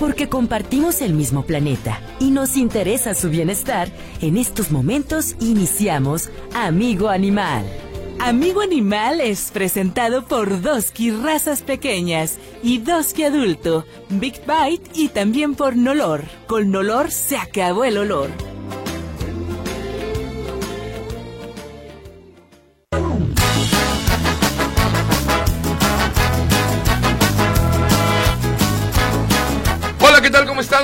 porque compartimos el mismo planeta y nos interesa su bienestar, en estos momentos iniciamos Amigo Animal. Amigo Animal es presentado por Doski Razas Pequeñas y Doski Adulto, Big Bite y también por Nolor. Con Nolor se acabó el olor.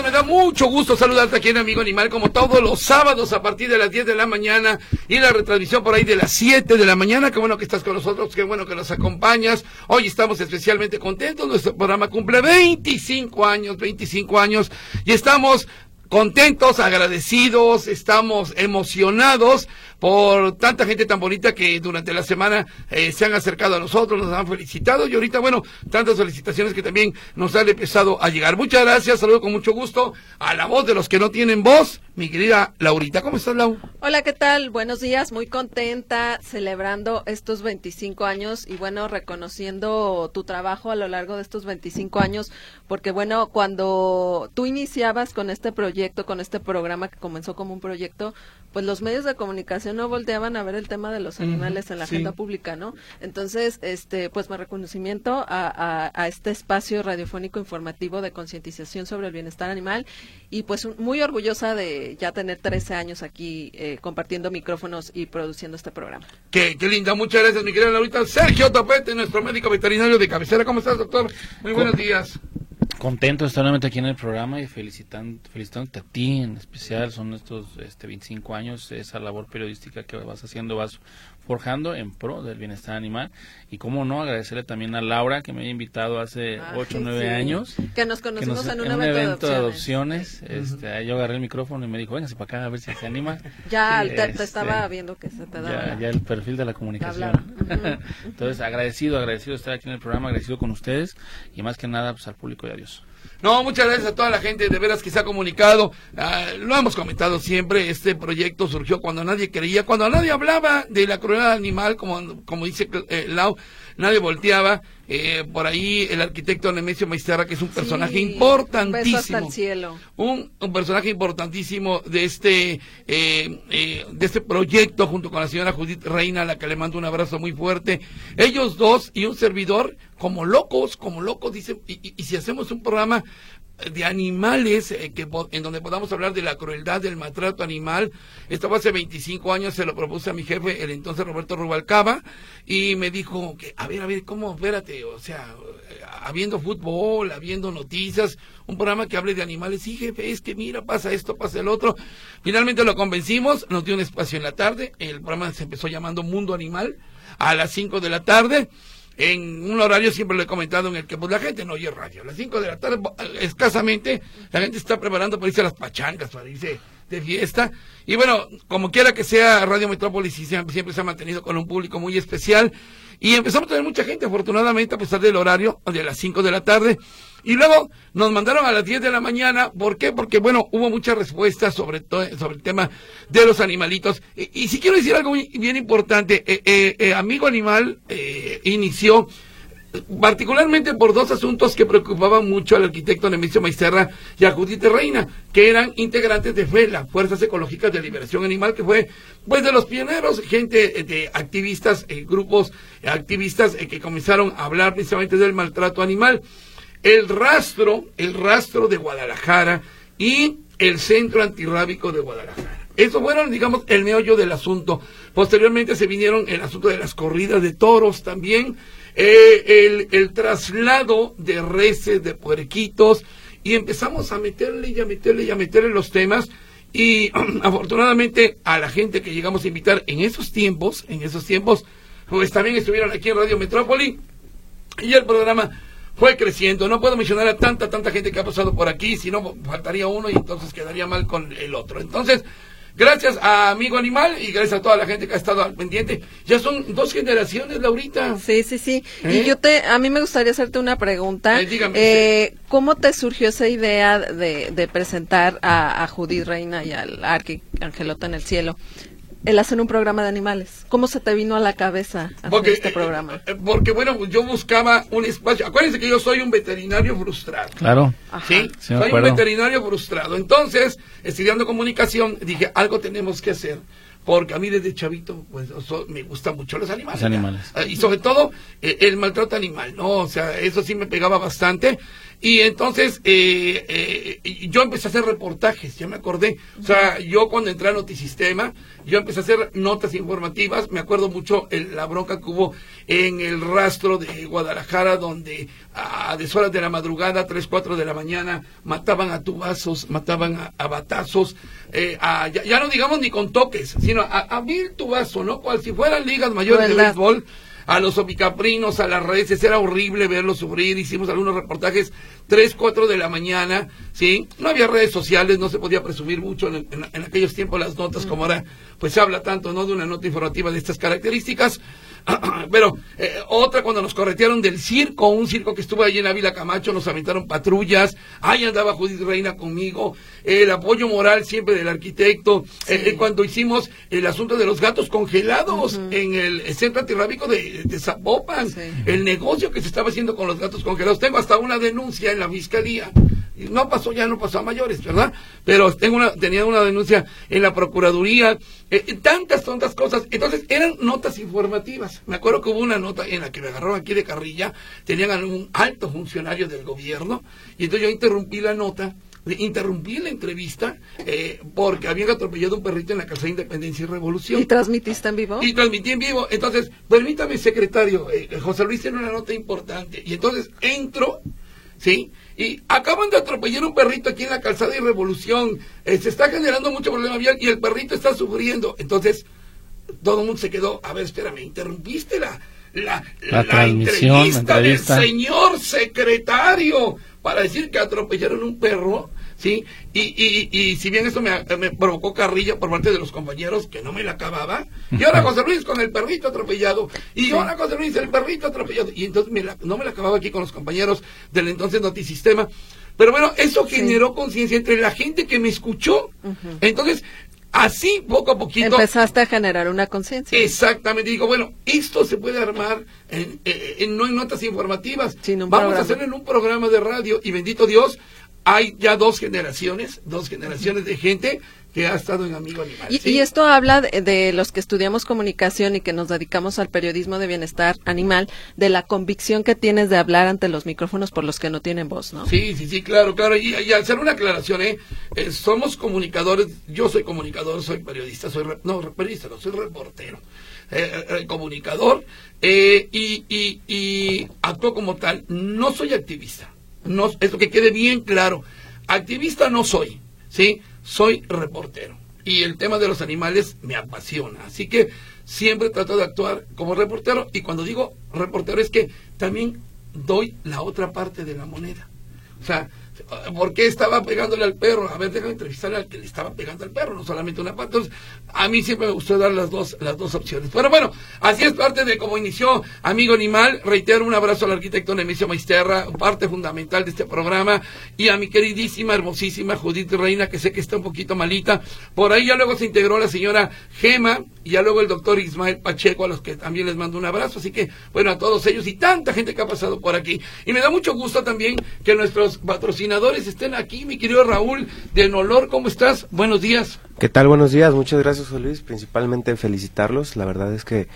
Me da mucho gusto saludarte aquí en Amigo Animal, como todos los sábados a partir de las 10 de la mañana y la retransmisión por ahí de las 7 de la mañana. Qué bueno que estás con nosotros, qué bueno que nos acompañas. Hoy estamos especialmente contentos. Nuestro programa cumple 25 años, 25 años y estamos contentos, agradecidos, estamos emocionados por tanta gente tan bonita que durante la semana eh, se han acercado a nosotros, nos han felicitado y ahorita, bueno, tantas felicitaciones que también nos han empezado a llegar. Muchas gracias, saludo con mucho gusto a la voz de los que no tienen voz, mi querida Laurita. ¿Cómo estás, Lau? Hola, ¿qué tal? Buenos días, muy contenta celebrando estos 25 años y bueno, reconociendo tu trabajo a lo largo de estos 25 años, porque bueno, cuando tú iniciabas con este proyecto, con este programa que comenzó como un proyecto, pues los medios de comunicación no volteaban a ver el tema de los animales en la agenda pública, ¿no? Entonces, este, pues mi reconocimiento a, a, este espacio radiofónico informativo de concientización sobre el bienestar animal y pues muy orgullosa de ya tener 13 años aquí eh, compartiendo micrófonos y produciendo este programa. Qué, qué linda, muchas gracias mi querida Laurita. Sergio Topete, nuestro médico veterinario de cabecera. ¿Cómo estás, doctor? Muy buenos días contento de estar nuevamente aquí en el programa y felicitando, felicitándote a ti en especial. Son estos este, 25 años, esa labor periodística que vas haciendo, vas forjando en pro del bienestar animal. Y cómo no, agradecerle también a Laura que me había invitado hace 8 o 9 años. Que nos conocimos en, un evento, de adopciones. este, Yo agarré el micrófono y me dijo, véngase para acá a ver si se anima. Ya te, este, estaba viendo que se te daba. Ya, el perfil de la comunicación. Entonces, agradecido, agradecido de estar aquí en el programa, agradecido con ustedes y más que nada pues, al público y adiós. No, muchas gracias a toda la gente de veras que se ha comunicado. Ah, lo hemos comentado siempre, este proyecto surgió cuando nadie creía, cuando nadie hablaba de la crueldad animal, como, como dice eh, Lau, nadie volteaba. Eh, por ahí el arquitecto Nemesio Maisterra, que es un personaje importantísimo. Un, cielo. Un, personaje importantísimo de este, eh, de este proyecto, junto con la señora Judith Reina, a la que le mando un abrazo muy fuerte. Ellos dos y un servidor, como locos, como locos, dicen, y si hacemos un programa de animales eh, que, en donde podamos hablar de la crueldad del maltrato animal. Esto hace 25 años, se lo propuse a mi jefe, el entonces Roberto Rubalcaba, y me dijo que, a ver, a ver, ¿cómo? Espérate, o sea, eh, habiendo fútbol, habiendo noticias, un programa que hable de animales, sí, jefe, es que mira, pasa esto, pasa el otro. Finalmente lo convencimos, nos dio un espacio en la tarde, el programa se empezó llamando Mundo Animal, a las 5 de la tarde en un horario siempre lo he comentado en el que pues la gente no oye radio. A las 5 de la tarde, escasamente, la gente está preparando para irse a las pachangas, para irse de fiesta. Y bueno, como quiera que sea, Radio Metrópolis siempre se ha mantenido con un público muy especial. Y empezamos a tener mucha gente, afortunadamente, a pesar del horario de las 5 de la tarde. Y luego nos mandaron a las 10 de la mañana. ¿Por qué? Porque, bueno, hubo muchas respuestas sobre, sobre el tema de los animalitos. Y, si quiero decir algo bien importante, eh, eh, eh, Amigo Animal inició particularmente por dos asuntos que preocupaban mucho al arquitecto Nemesio Maisterra y a Judith Reina, que eran integrantes de FELA, Fuerzas Ecológicas de Liberación Animal, que fue pues de los pioneros, gente de activistas, grupos activistas que comenzaron a hablar precisamente del maltrato animal el rastro, el rastro de Guadalajara y el centro antirrábico de Guadalajara. Eso fueron, digamos, el meollo del asunto. Posteriormente se vinieron el asunto de las corridas de toros también, eh, el, traslado de reses, de puerquitos, y empezamos a meterle y a meterle y a meterle los temas. Y afortunadamente a la gente que llegamos a invitar en esos tiempos, en esos tiempos, pues también estuvieron aquí en Radio Metrópoli. Y el programa fue creciendo. No puedo mencionar a tanta, tanta gente que ha pasado por aquí, si no faltaría uno y entonces quedaría mal con el otro. Entonces, gracias a Amigo Animal y gracias a toda la gente que ha estado al pendiente. Ya son dos generaciones, Laurita. Sí, sí, sí. Y ¿Eh? yo te, a mí me gustaría hacerte una pregunta. Eh, eh, ¿Cómo te surgió esa idea de, de presentar a, a Judith Reina y al Arqui Angelota en el cielo? El hacer un programa de animales? ¿Cómo se te vino a la cabeza hacer Porque, este programa? eh, porque bueno, pues yo buscaba un espacio. Acuérdense que yo soy un veterinario frustrado. Claro. Ajá. ¿Sí? Soy un veterinario frustrado. Entonces, estudiando comunicación, dije, algo tenemos que hacer. Porque a mí desde chavito, pues, so- me gustan mucho los animales. Los animales. Eh, Y sobre todo, eh, el maltrato animal, ¿no? O sea, eso sí me pegaba bastante. Y entonces, eh, eh, yo empecé a hacer reportajes, ya me acordé. O sea, yo cuando entré a Notisistema, yo empecé a hacer notas informativas. Me acuerdo mucho el- la bronca que hubo en el rastro de Guadalajara, donde a deshoras de la madrugada, 3, 4 de la mañana, mataban a tubazos, mataban a, a batazos, eh, a- ya, ya no digamos ni con toques, sino a, a mil tubazos, ¿no? Cual si fueran ligas mayores de béisbol a los ovicaprinos, a las redes, era horrible verlos sufrir, hicimos algunos reportajes 3, 4 de la mañana, ¿sí? No había redes sociales, no se podía presumir mucho en- en aquellos tiempos las notas como ahora, pues se habla tanto, ¿no? De una nota informativa de estas características. Pero eh, otra cuando nos corretearon del circo, un circo que estuvo allí en Ávila Camacho, nos aventaron patrullas, ahí andaba Judith Reina conmigo, el apoyo moral siempre del arquitecto, eh, eh, cuando hicimos el asunto de los gatos congelados en el centro antirrábico de, de Zapopan, Sí. el negocio que se estaba haciendo con los gatos congelados, tengo hasta una denuncia en la fiscalía. No pasó, ya no pasó a mayores, ¿verdad? Pero tengo una, tenía una denuncia en la Procuraduría, eh, tantas, tantas cosas. Entonces, eran notas informativas. Me acuerdo que hubo una nota en la que me agarraron aquí de carrilla, tenían a un alto funcionario del gobierno, y entonces yo interrumpí la nota, interrumpí la entrevista, eh, porque habían atropellado un perrito en la Casa de Independencia y Revolución. ¿Y transmitiste en vivo? Y transmití en vivo. Entonces, permítame, secretario, eh, José Luis tiene una nota importante. Y entonces entro, ¿sí? Y acaban de atropellar un perrito aquí en la calzada y Revolución. Eh, se está generando mucho problema vial y el perrito está sufriendo. Entonces, todo el mundo se quedó. A ver, espérame, interrumpiste la, la, La transmisión, entrevista del señor secretario para decir que atropellaron un perro, ¿sí? Y, y, y si bien eso me, me provocó carrilla por parte de los compañeros, que no me la acababa, y ahora José Luis con el perrito atropellado, y ahora José Luis el perrito atropellado, y entonces me la- no me la acababa aquí con los compañeros del entonces Notisistema. Pero bueno, eso generó conciencia entre la gente que me escuchó. Entonces, así poco a poquito... Empezaste a generar una conciencia. Exactamente, digo, bueno, esto se puede armar en, en- en- no en notas informativas, vamos programa. a hacerlo en un programa de radio y bendito Dios, hay ya dos generaciones, dos generaciones de gente que ha estado en Amigo Animal. Y, ¿sí? y esto habla de, de los que estudiamos comunicación y que nos dedicamos al periodismo de bienestar animal, de la convicción que tienes de hablar ante los micrófonos por los que no tienen voz, ¿no? Sí, sí, sí, claro, claro. Y, y hacer una aclaración, ¿eh? Eh, Somos comunicadores, yo soy comunicador, soy periodista, soy, re- no, periodista, no, soy reportero, eh, eh, comunicador, eh, y, y, y actúo como tal. No soy activista, no, esto que quede bien claro. Activista no soy, ¿sí? Soy reportero. Y el tema de los animales me apasiona. Así que siempre trato de actuar como reportero. Y cuando digo reportero es que también doy la otra parte de la moneda. O sea, ¿por qué estaba pegándole al perro? A ver, déjame entrevistarle al que le estaba pegando al perro, no solamente una parte. Entonces, a mí siempre me gustó dar las dos, las dos opciones. Pero bueno, así es parte de cómo inició Amigo Animal. Reitero un abrazo al arquitecto Nemesio Maisterra, parte fundamental de este programa, y a mi queridísima, hermosísima Judith Reina, que sé que está un poquito malita. Por ahí ya luego se integró la señora Gema, y ya luego el doctor Ismael Pacheco, a los que también les mando un abrazo. Así que, bueno, a todos ellos y tanta gente que ha pasado por aquí. Y me da mucho gusto también que nuestros patrocinadores estén aquí. Mi querido Raúl de Nolor, ¿cómo estás? Buenos días. ¿Qué tal? Buenos días, muchas gracias Luis, principalmente felicitarlos, la verdad es que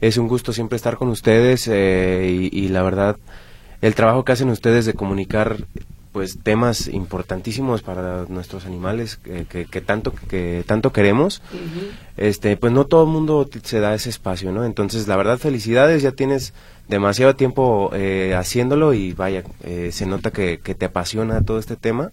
es un gusto siempre estar con ustedes eh, y la verdad el trabajo que hacen ustedes de comunicar pues temas importantísimos para nuestros animales que, que- que tanto que tanto queremos este pues no todo el mundo se da ese espacio no entonces la verdad felicidades ya tienes demasiado tiempo eh, haciéndolo y vaya eh, se nota que, que te apasiona todo este tema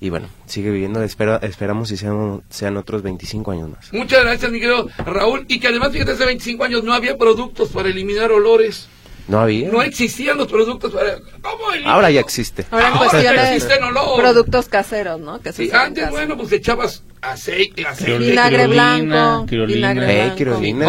y bueno, sigue viviendo, espera, esperamos si sean, sean otros 25 años más. Muchas gracias, mi querido Raúl. Y que además, fíjate, hace 25 años no había productos para eliminar olores. ¿No había? No existían los productos para... ¿Cómo? Ahora ya existe. Ahora en existen olor. productos caseros, ¿no? Que Sí, antes, bueno, pues echabas aceite, aceite. Vinagre blanco, quirolina. vinagre Eh, blanco. quirolina,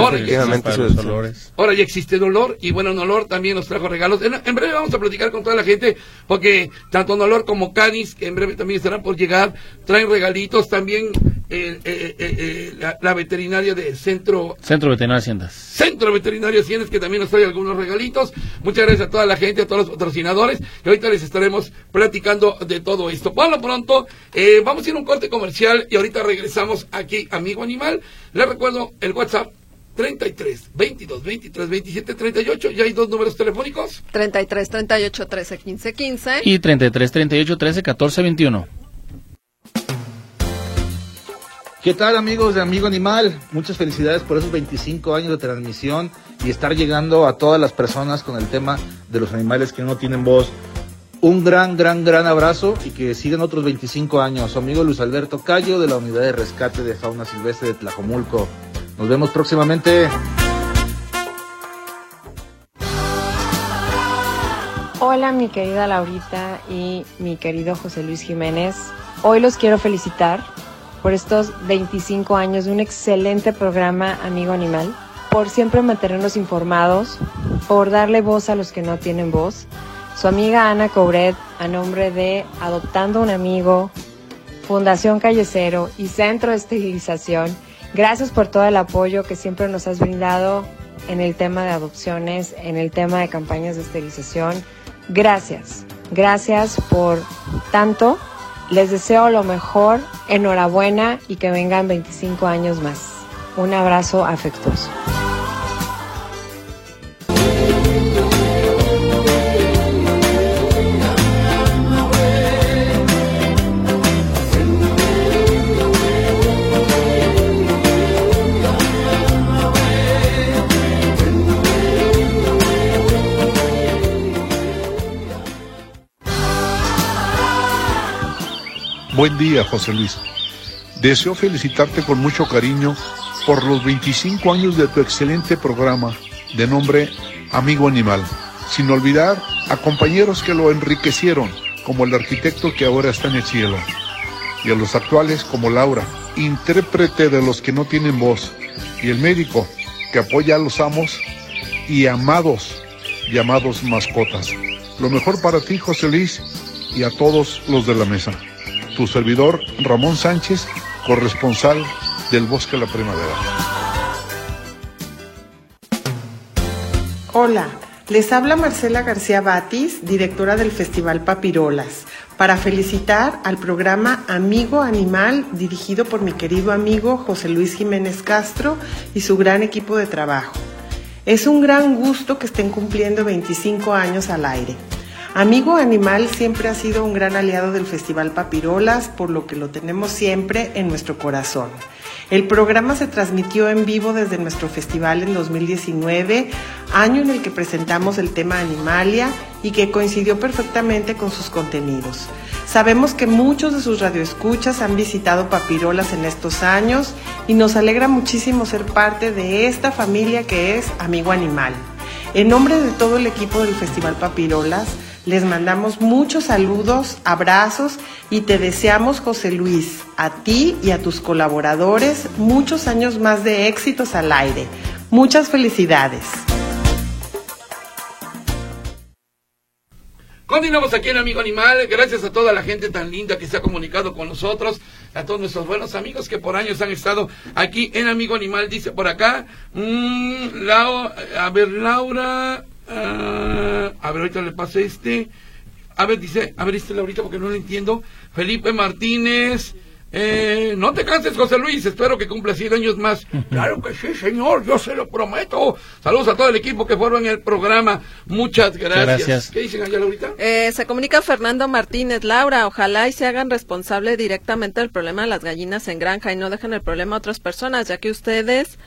Ahora ya existe Dolor y bueno, Nolor también nos trajo regalos. En, en breve vamos a platicar con toda la gente porque tanto Nolor como Canis, que en breve también estarán por llegar, traen regalitos también. Eh, eh, eh, la, la, veterinaria del Centro... Centro Veterinario Haciendas. Centro Veterinario Haciendas, que también nos trae algunos regalitos. Muchas gracias a toda la gente, a todos los patrocinadores, y ahorita les estaremos platicando de todo esto. Por lo pronto, vamos a ir a un corte comercial y ahorita regresamos aquí, amigo animal. Les recuerdo el WhatsApp 33 22 23 27 38. Ya hay dos números telefónicos. 33 38 13 15 15. Y 33 38 13 14 21. ¿Qué tal amigos de Amigo Animal? Muchas felicidades por esos 25 años de transmisión y estar llegando a todas las personas con el tema de los animales que no tienen voz. Un gran, gran, gran abrazo y que sigan otros 25 años. Su amigo Luis Alberto Cayo de la Unidad de Rescate de Fauna Silvestre de Tlajomulco. Nos vemos próximamente. Hola mi querida Laurita y mi querido José Luis Jiménez. Hoy los quiero felicitar por estos 25 años de un excelente programa Amigo Animal, por siempre mantenernos informados, por darle voz a los que no tienen voz. Su amiga Ana Couret, a nombre de Adoptando un Amigo, Fundación Callecero y Centro de Esterilización, gracias por todo el apoyo que siempre nos has brindado en el tema de adopciones, en el tema de campañas de esterilización. Gracias, gracias por tanto les deseo lo mejor, enhorabuena y que vengan 25 años más. Un abrazo afectuoso. Buen día, José Luis. Deseo felicitarte con mucho cariño por los 25 años de tu excelente programa de nombre Amigo Animal, sin olvidar a compañeros que lo enriquecieron, como el arquitecto que ahora está en el cielo, y a los actuales como Laura, intérprete de los que no tienen voz, y el médico que apoya a los amos y amados llamados mascotas. Lo mejor para ti, José Luis, y a todos los de la mesa tu servidor Ramón Sánchez, corresponsal del Bosque la Primavera. Hola, les habla Marcela García Batis, directora del Festival Papirolas, para felicitar al programa Amigo Animal dirigido por mi querido amigo José Luis Jiménez Castro y su gran equipo de trabajo. Es un gran gusto que estén cumpliendo 25 años al aire. Amigo Animal siempre ha sido un gran aliado del Festival Papirolas, por lo que lo tenemos siempre en nuestro corazón. El programa se transmitió en vivo desde nuestro festival en 2019, año en el que presentamos el tema Animalia y que coincidió perfectamente con sus contenidos. Sabemos que muchos de sus radioescuchas han visitado Papirolas en estos años y nos alegra muchísimo ser parte de esta familia que es Amigo Animal. En nombre de todo el equipo del Festival Papirolas, les mandamos muchos saludos, abrazos y te deseamos, José Luis, a ti y a tus colaboradores, muchos años más de éxitos al aire. Muchas felicidades. Continuamos aquí en Amigo Animal. Gracias a toda la gente tan linda que se ha comunicado con nosotros, a todos nuestros buenos amigos que por años han estado aquí en Amigo Animal. Dice por acá, mmm, a ver, Laura, Ah, a ver, ahorita le pasé este. A ver, dice, a ver, este Laurita, porque no lo entiendo. Felipe Martínez. Eh, no te canses, José Luis. Espero que cumpla 100 años más. Claro que sí, señor. Yo se lo prometo. Saludos a todo el equipo que en el programa. Muchas gracias. ¿Qué dicen allá, Laurita? Eh, se comunica Fernando Martínez. Laura, ojalá y se hagan responsable directamente del problema de las gallinas en granja y no dejen el problema a otras personas, ya que ustedes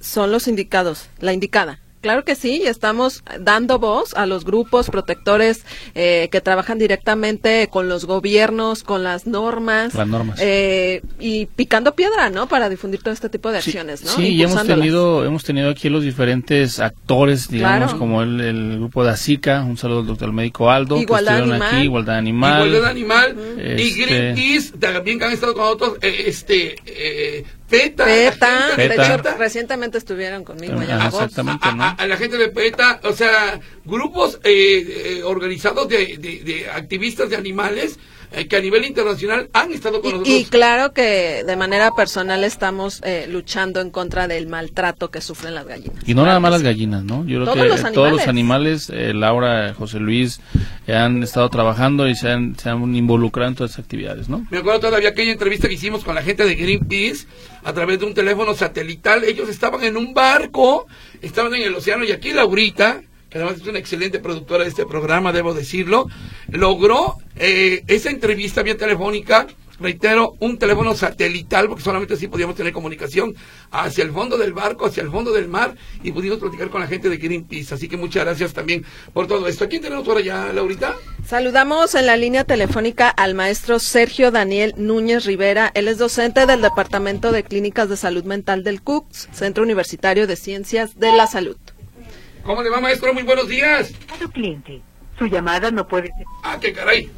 son los indicados, la indicada. Claro que sí, estamos dando voz a los grupos protectores eh, que trabajan directamente con los gobiernos, con las normas, las normas. Eh, y picando piedra, ¿no? Para difundir todo este tipo de acciones, ¿no? Sí, y hemos tenido, hemos tenido aquí los diferentes actores, digamos, como el, grupo de ASICA, un saludo al doctor médico Aldo, Igualdad que Animal. aquí, Igualdad Animal. Igualdad Animal, y este Greenpeace, también que han estado con otros, eh, este PETA. PETA, la gente PETA. recientemente estuvieron conmigo allá exactamente, a, ¿no? a- a la gente de PETA, o sea, grupos eh, eh, organizados de, de- de activistas de animales que a nivel internacional han estado con Y, nosotros. y claro que de manera personal estamos eh, luchando en contra del maltrato que sufren las gallinas. Y no Claro nada más las gallinas, ¿no? Yo creo Todos que los eh, todos los animales. eh, Laura, José Luis, eh, han estado trabajando y se han, se han involucrado en todas esas actividades, ¿no? Me acuerdo todavía aquella entrevista que hicimos con la gente de Greenpeace a través de un teléfono satelital. Ellos estaban en un barco, estaban en el océano y aquí Laurita, además es una excelente productora de este programa, debo decirlo, logró eh, esa entrevista vía telefónica, reitero, un teléfono satelital, porque solamente así podíamos tener comunicación hacia el fondo del barco, hacia el fondo del mar y pudimos platicar con la gente de Greenpeace. Así que muchas gracias también por todo esto. ¿A quién tenemos por allá, Laurita? Saludamos en la línea telefónica al maestro Sergio Daniel Núñez Rivera. Él es docente del Departamento de Clínicas de Salud Mental del CUCS, Centro Universitario de Ciencias de la Salud. ¿Cómo le va, maestro? Muy buenos días. Cada cliente. Su llamada no puede ser. Ah, qué caray.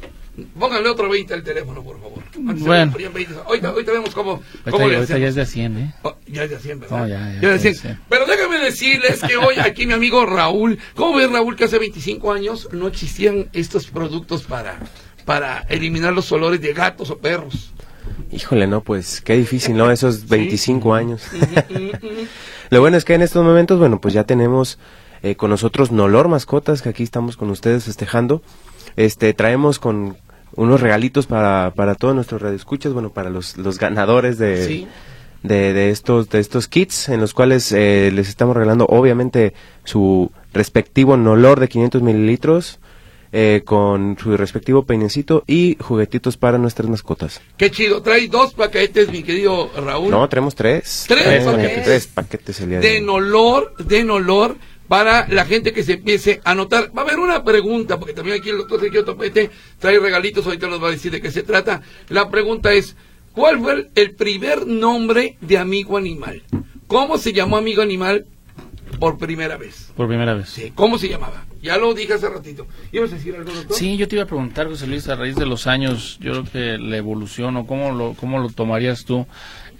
Pónganle otro 20 al teléfono, por favor. Antes Bueno. le ponían 20. Ahorita, ahorita vemos cómo, Ahorita, cómo le ahorita ya es de a 100, ¿eh? Oh, ya es de 100, ¿verdad? Oh, ya, ya, es de ya, 100. sí. Pero déjame decirles que hoy aquí mi amigo Raúl, ¿cómo ves Raúl que hace 25 años no existían estos productos para, para eliminar los olores de gatos o perros? Híjole, no, pues qué difícil, ¿no? Esos 25 años. Lo bueno es que en estos momentos, bueno, pues ya tenemos eh, con nosotros Nolor Mascotas, que aquí estamos con ustedes festejando. Este, traemos con unos regalitos para, para todos nuestros radioescuchas, bueno, para los, los ganadores de, Sí. de, de estos, de estos kits, en los cuales eh, les estamos regalando, obviamente, su respectivo Nolor de 500 mililitros, eh, con su respectivo peinecito y juguetitos para nuestras mascotas. Qué chido. Trae dos paquetes, mi querido Raúl. No, tenemos tres. Tres paquetes. tres paquetes el día de de olor, de olor para la gente que se empiece a anotar. Va a haber una pregunta, porque también aquí el doctor Sergio Topete trae regalitos, ahorita nos va a decir de qué se trata. La pregunta es, ¿cuál fue el, primer nombre de Amigo Animal? ¿Cómo se llamó Amigo Animal por primera vez? Por primera vez. Sí, ¿Cómo se llamaba? Ya lo dije hace ratito. ¿Ibas a decir algo, doctor? Sí, yo te iba a preguntar, José Luis, a raíz de los años, yo creo que la evolución o cómo lo, cómo lo tomarías tú,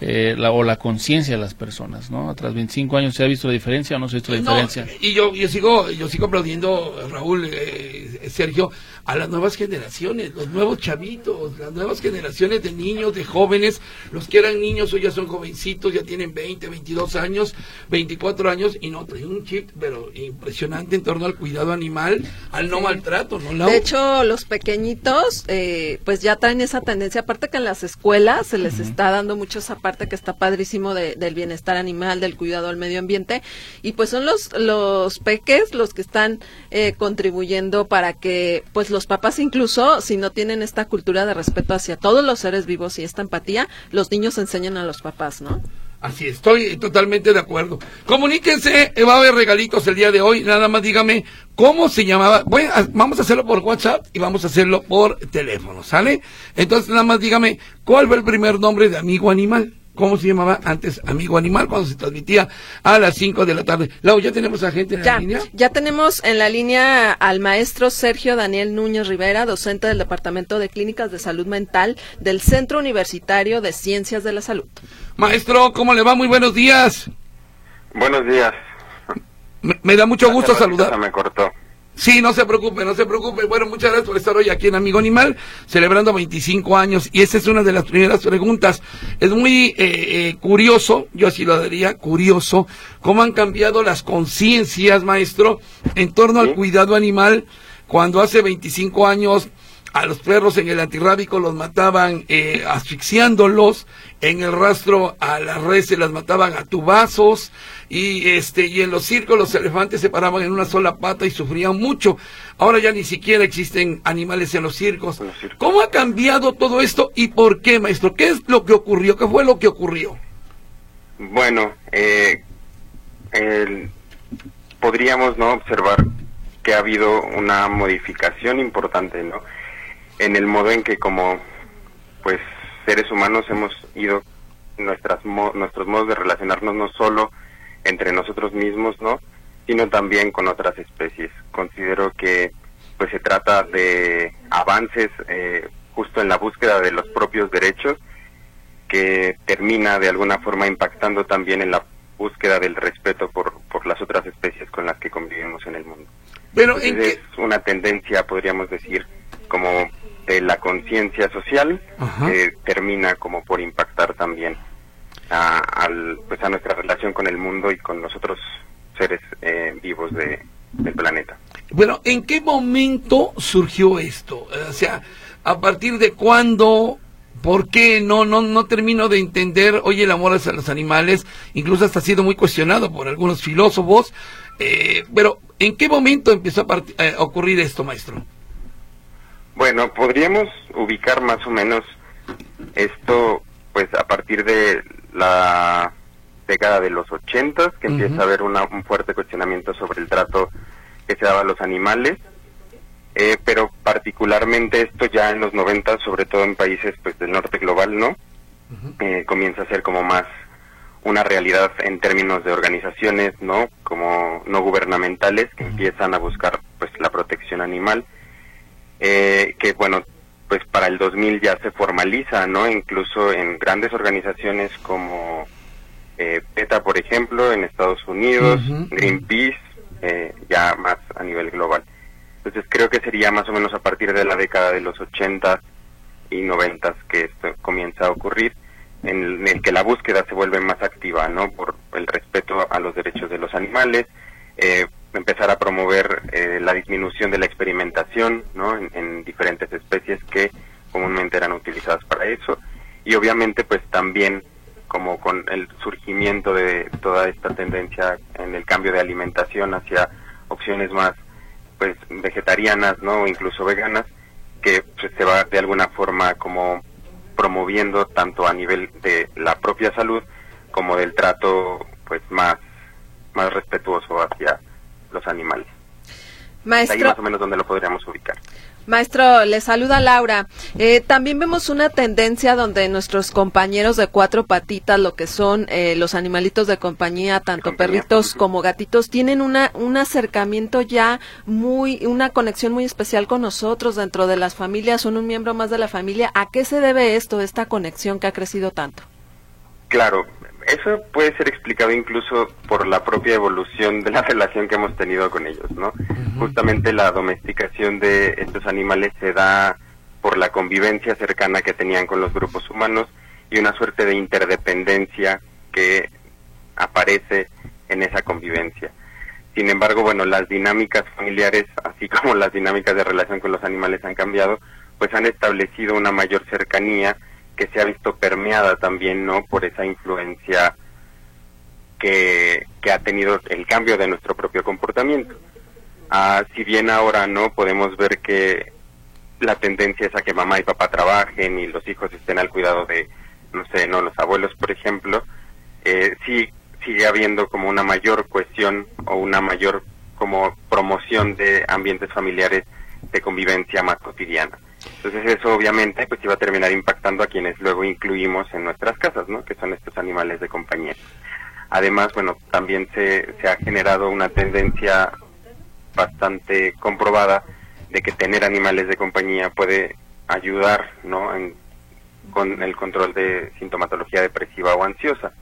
eh, la, o la conciencia de las personas, ¿no? Tras 25 años, ¿se ha visto la diferencia o no se ha visto la No, diferencia? y yo, yo sigo yo sigo aplaudiendo, Raúl, eh, Sergio, a las nuevas generaciones, los nuevos chavitos, las nuevas generaciones de niños, de jóvenes, los que eran niños hoy ya son jovencitos, ya tienen 20, 22 años, 24 años, y no, traen un chip, pero impresionante en torno al cuidado animal, al no maltrato, ¿no? De hecho, los pequeñitos, eh, pues ya traen esa tendencia, aparte que en las escuelas se les está dando mucho esa parte que está padrísimo de- del bienestar animal, del cuidado al medio ambiente, y pues son los, los peques los que están eh, contribuyendo para que, pues los papás incluso, si no tienen esta cultura de respeto hacia todos los seres vivos y esta empatía, los niños enseñan a los papás, ¿no? Así estoy totalmente de acuerdo. Comuníquense, eh, va a haber regalitos el día de hoy. Nada más dígame cómo se llamaba. A- vamos a hacerlo por WhatsApp y vamos a hacerlo por teléfono, ¿sale? Entonces nada más dígame cuál fue el primer nombre de Amigo Animal. ¿Cómo se llamaba antes Amigo Animal cuando se transmitía a las 5 de la tarde? Lau, ¿ya tenemos a gente en la línea? ya tenemos en la línea al maestro Sergio Daniel Núñez Rivera, docente del Departamento de Clínicas de Salud Mental del Centro Universitario de Ciencias de la Salud. Maestro, ¿cómo le va? Muy buenos días. Buenos días. Me, me da mucho gusto saludar. Se me cortó. Sí, no se preocupe, no se preocupe. Bueno, muchas gracias por estar hoy aquí en Amigo Animal, celebrando 25 años. Y esa es una de las primeras preguntas. Es muy eh, eh, curioso, yo así lo diría, curioso, cómo han cambiado las conciencias, maestro, en torno al cuidado animal, cuando hace 25 años a los perros en el antirrábico los mataban eh, asfixiándolos, en el rastro a las reses las mataban a tubazos y este y en los circos los elefantes se paraban en una sola pata y sufrían mucho. Ahora ya ni siquiera existen animales en los circos. ¿Cómo ha cambiado todo esto y por qué, maestro? ¿Qué es lo que ocurrió? ¿Qué fue lo que ocurrió? Bueno, eh, el- podríamos no observar que ha habido una modificación importante, ¿no? En el modo en que como pues seres humanos hemos ido nuestras mo- nuestros modos de relacionarnos no solo entre nosotros mismos, ¿no? sino también con otras especies. Considero que pues se trata de avances eh, justo en la búsqueda de los propios derechos que termina de alguna forma impactando también en la búsqueda del respeto por, por las otras especies con las que convivimos en el mundo. Pero es una tendencia, podríamos decir, como de la conciencia social que termina como por impactar también a, al, pues a nuestra relación con el mundo y con los otros seres eh, vivos de, del planeta. Bueno, ¿en qué momento surgió esto? O sea, ¿a partir de cuándo? ¿Por qué? No, no, no termino de entender. Oye, el amor hacia los animales, incluso hasta ha sido muy cuestionado por algunos filósofos. Eh, pero, ¿en qué momento empezó a, eh, a ocurrir esto, maestro? Bueno, podríamos ubicar más o menos esto, pues, a partir de la década de los 80, que empieza a haber un fuerte cuestionamiento sobre el trato que se daba a los animales, eh, pero particularmente esto ya en los 90, sobre todo en países pues del norte global, ¿no? Eh, comienza a ser como más una realidad en términos de organizaciones, ¿no? Como no gubernamentales que empiezan a buscar pues la protección animal, eh, que bueno, pues para el 2000 ya se formaliza, ¿no? Incluso en grandes organizaciones como eh, PETA, por ejemplo, en Estados Unidos, Greenpeace, eh, ya más a nivel global. Entonces creo que sería más o menos a partir de la década de los 80 y 90 que esto comienza a ocurrir, en el, que la búsqueda se vuelve más activa, ¿no? Por el respeto a los derechos de los animales, eh, empezar a promover eh, la disminución de la experimentación ¿no? en, diferentes especies que comúnmente eran utilizadas para eso y obviamente pues también como con el surgimiento de toda esta tendencia en el cambio de alimentación hacia opciones más pues vegetarianas no o incluso veganas que pues, se va de alguna forma como promoviendo tanto a nivel de la propia salud como del trato pues más más respetuoso hacia los animales. Maestro, Ahí más o menos donde lo podríamos ubicar. Maestro, le saluda Laura. Eh, también vemos una tendencia donde nuestros compañeros de cuatro patitas, lo que son eh, los animalitos de compañía, tanto perritos como gatitos, tienen una, un acercamiento ya muy, una conexión muy especial con nosotros dentro de las familias, son un miembro más de la familia. ¿A qué se debe esto, esta conexión que ha crecido tanto? Claro, eso puede ser explicado incluso por la propia evolución de la relación que hemos tenido con ellos, ¿no? Justamente la domesticación de estos animales se da por la convivencia cercana que tenían con los grupos humanos y una suerte de interdependencia que aparece en esa convivencia. Sin embargo, bueno, las dinámicas familiares, así como las dinámicas de relación con los animales han cambiado, pues han establecido una mayor cercanía que se ha visto permeada también no por esa influencia que, que ha tenido el cambio de nuestro propio comportamiento. Ah, si bien ahora no podemos ver que la tendencia es a que mamá y papá trabajen y los hijos estén al cuidado de, no sé, no los abuelos, por ejemplo, eh, sí sigue habiendo como una mayor cuestión o una mayor como promoción de ambientes familiares de convivencia más cotidiana. Entonces eso obviamente pues iba a terminar impactando a quienes luego incluimos en nuestras casas, ¿no? Que son estos animales de compañía. Además, bueno, también se, se ha generado una tendencia bastante comprobada de que tener animales de compañía puede ayudar, ¿no? En, con el control de sintomatología depresiva o ansiosa.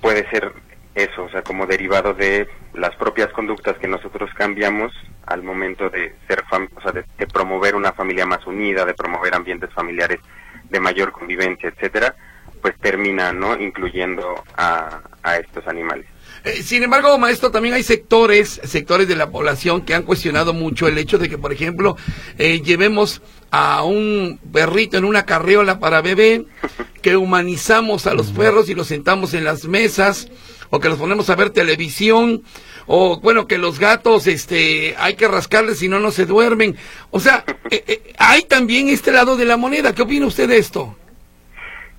Puede ser eso, o sea, como derivado de las propias conductas que nosotros cambiamos al momento de ser, o sea, de, promover una familia más unida, de promover ambientes familiares de mayor convivencia, etcétera, pues termina, ¿no? Incluyendo a, a estos animales. Eh, sin embargo, maestro, también hay sectores, sectores de la población que han cuestionado mucho el hecho de que, por ejemplo, eh, llevemos a un perrito en una carriola para bebé, que humanizamos a los perros y los sentamos en las mesas, o que los ponemos a ver televisión, o bueno, que los gatos, este, hay que rascarles si no, no se duermen. O sea, eh, eh, hay también este lado de la moneda. ¿Qué opina usted de esto?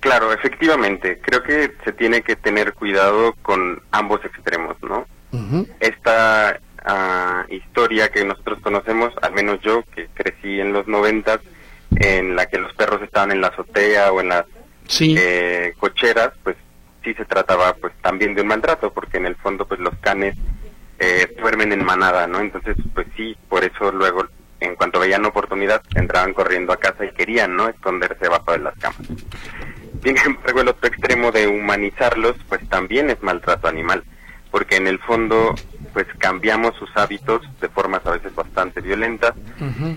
Claro, efectivamente. Creo que se tiene que tener cuidado con ambos extremos, ¿no? Esta ah, historia que nosotros conocemos, al menos yo, que crecí en los noventas, en la que los perros estaban en la azotea o en las eh, cocheras, pues sí se trataba pues también de un maltrato, porque en el fondo pues los canes eh, duermen en manada, ¿no? Entonces pues sí, por eso luego en cuanto veían oportunidad entraban corriendo a casa y querían, ¿no? Esconderse debajo de las camas. Sin embargo, el otro extremo de humanizarlos, pues también es maltrato animal, porque en el fondo, pues cambiamos sus hábitos de formas a veces bastante violentas,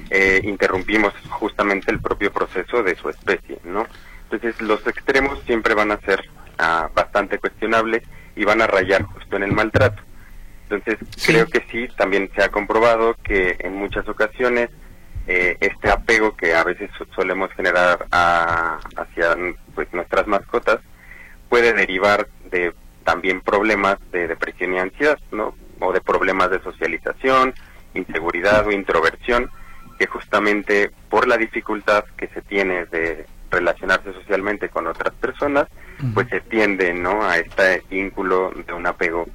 eh, interrumpimos justamente el propio proceso de su especie, ¿no? Entonces, los extremos siempre van a ser ah, bastante cuestionables y van a rayar justo en el maltrato. Entonces, creo que sí, también se ha comprobado que en muchas ocasiones eh, este apego que a veces solemos generar a- hacia pues nuestras mascotas puede derivar de también problemas de depresión y ansiedad, ¿no? O de problemas de socialización, inseguridad o introversión, que justamente por la dificultad que se tiene de relacionarse socialmente con otras personas, pues se tiende, ¿no? A este vínculo de un apego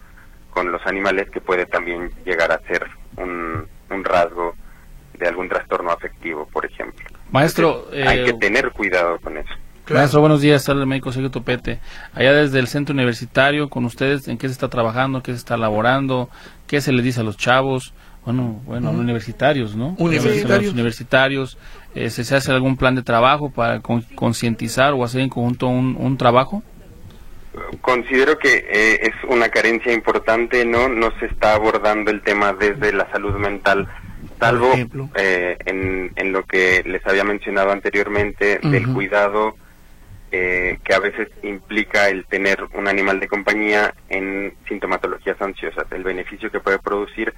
con los animales que puede también llegar a ser un, un rasgo de algún trastorno afectivo, por ejemplo. Maestro, Hay eh, que tener cuidado con eso. Maestro, buenos días, sale el médico Sergio Topete. Allá desde el centro universitario, con ustedes, ¿en qué se está trabajando? ¿Qué se está elaborando? ¿Qué se le dice a los chavos? Bueno, bueno, Ujú. universitarios, ¿no? Universitarios. Los universitarios. Eh, ¿se, se hace algún plan de trabajo para con- concientizar o hacer en conjunto un, un trabajo? Considero que eh, es una carencia importante, ¿no? No se está abordando el tema desde la salud mental, salvo eh, en, en lo que les había mencionado anteriormente del cuidado eh, que a veces implica el tener un animal de compañía en sintomatologías ansiosas, el beneficio que puede producir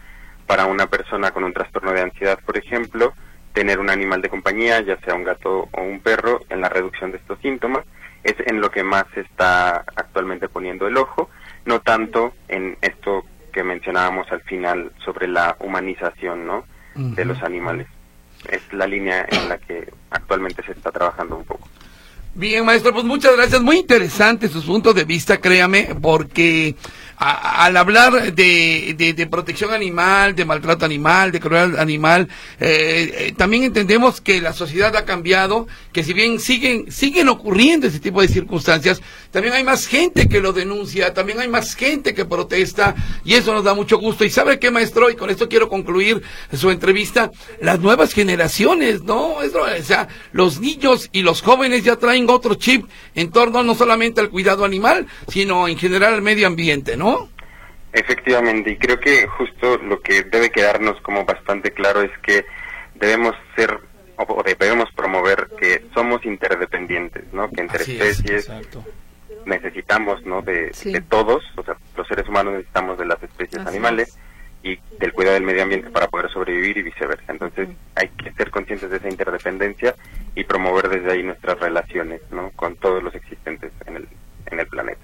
para una persona con un trastorno de ansiedad, por ejemplo, tener un animal de compañía, ya sea un gato o un perro, en la reducción de estos síntomas, es en lo que más se está actualmente poniendo el ojo, no tanto en esto que mencionábamos al final sobre la humanización, ¿no? de los animales. Es la línea en la que actualmente se está trabajando un poco. Bien, maestro, pues muchas gracias. Muy interesante sus puntos de vista, créame, porque a- al hablar de, de- protección animal, de maltrato animal, de crueldad animal, eh, eh, también entendemos que la sociedad ha cambiado, que si bien siguen, siguen ocurriendo ese tipo de circunstancias, también hay más gente que lo denuncia, también hay más gente que protesta, y eso nos da mucho gusto. Y sabe qué, maestro, y con esto quiero concluir su entrevista, las nuevas generaciones, ¿no? maestro? O sea, los niños y los jóvenes ya traen otro chip en torno no solamente al cuidado animal, sino en general al medio ambiente, ¿no? Efectivamente, y creo que justo lo que debe quedarnos como bastante claro es que debemos ser o debemos promover que somos interdependientes, ¿no? Que entre Así es, especies necesitamos, ¿no? De, de todos, o sea, los seres humanos necesitamos de las especies Así animales y del cuidado del medio ambiente para poder sobrevivir y viceversa. Entonces, hay que ser conscientes de esa interdependencia y promover desde ahí nuestras relaciones, ¿no? Con todos los existentes en el, en el planeta.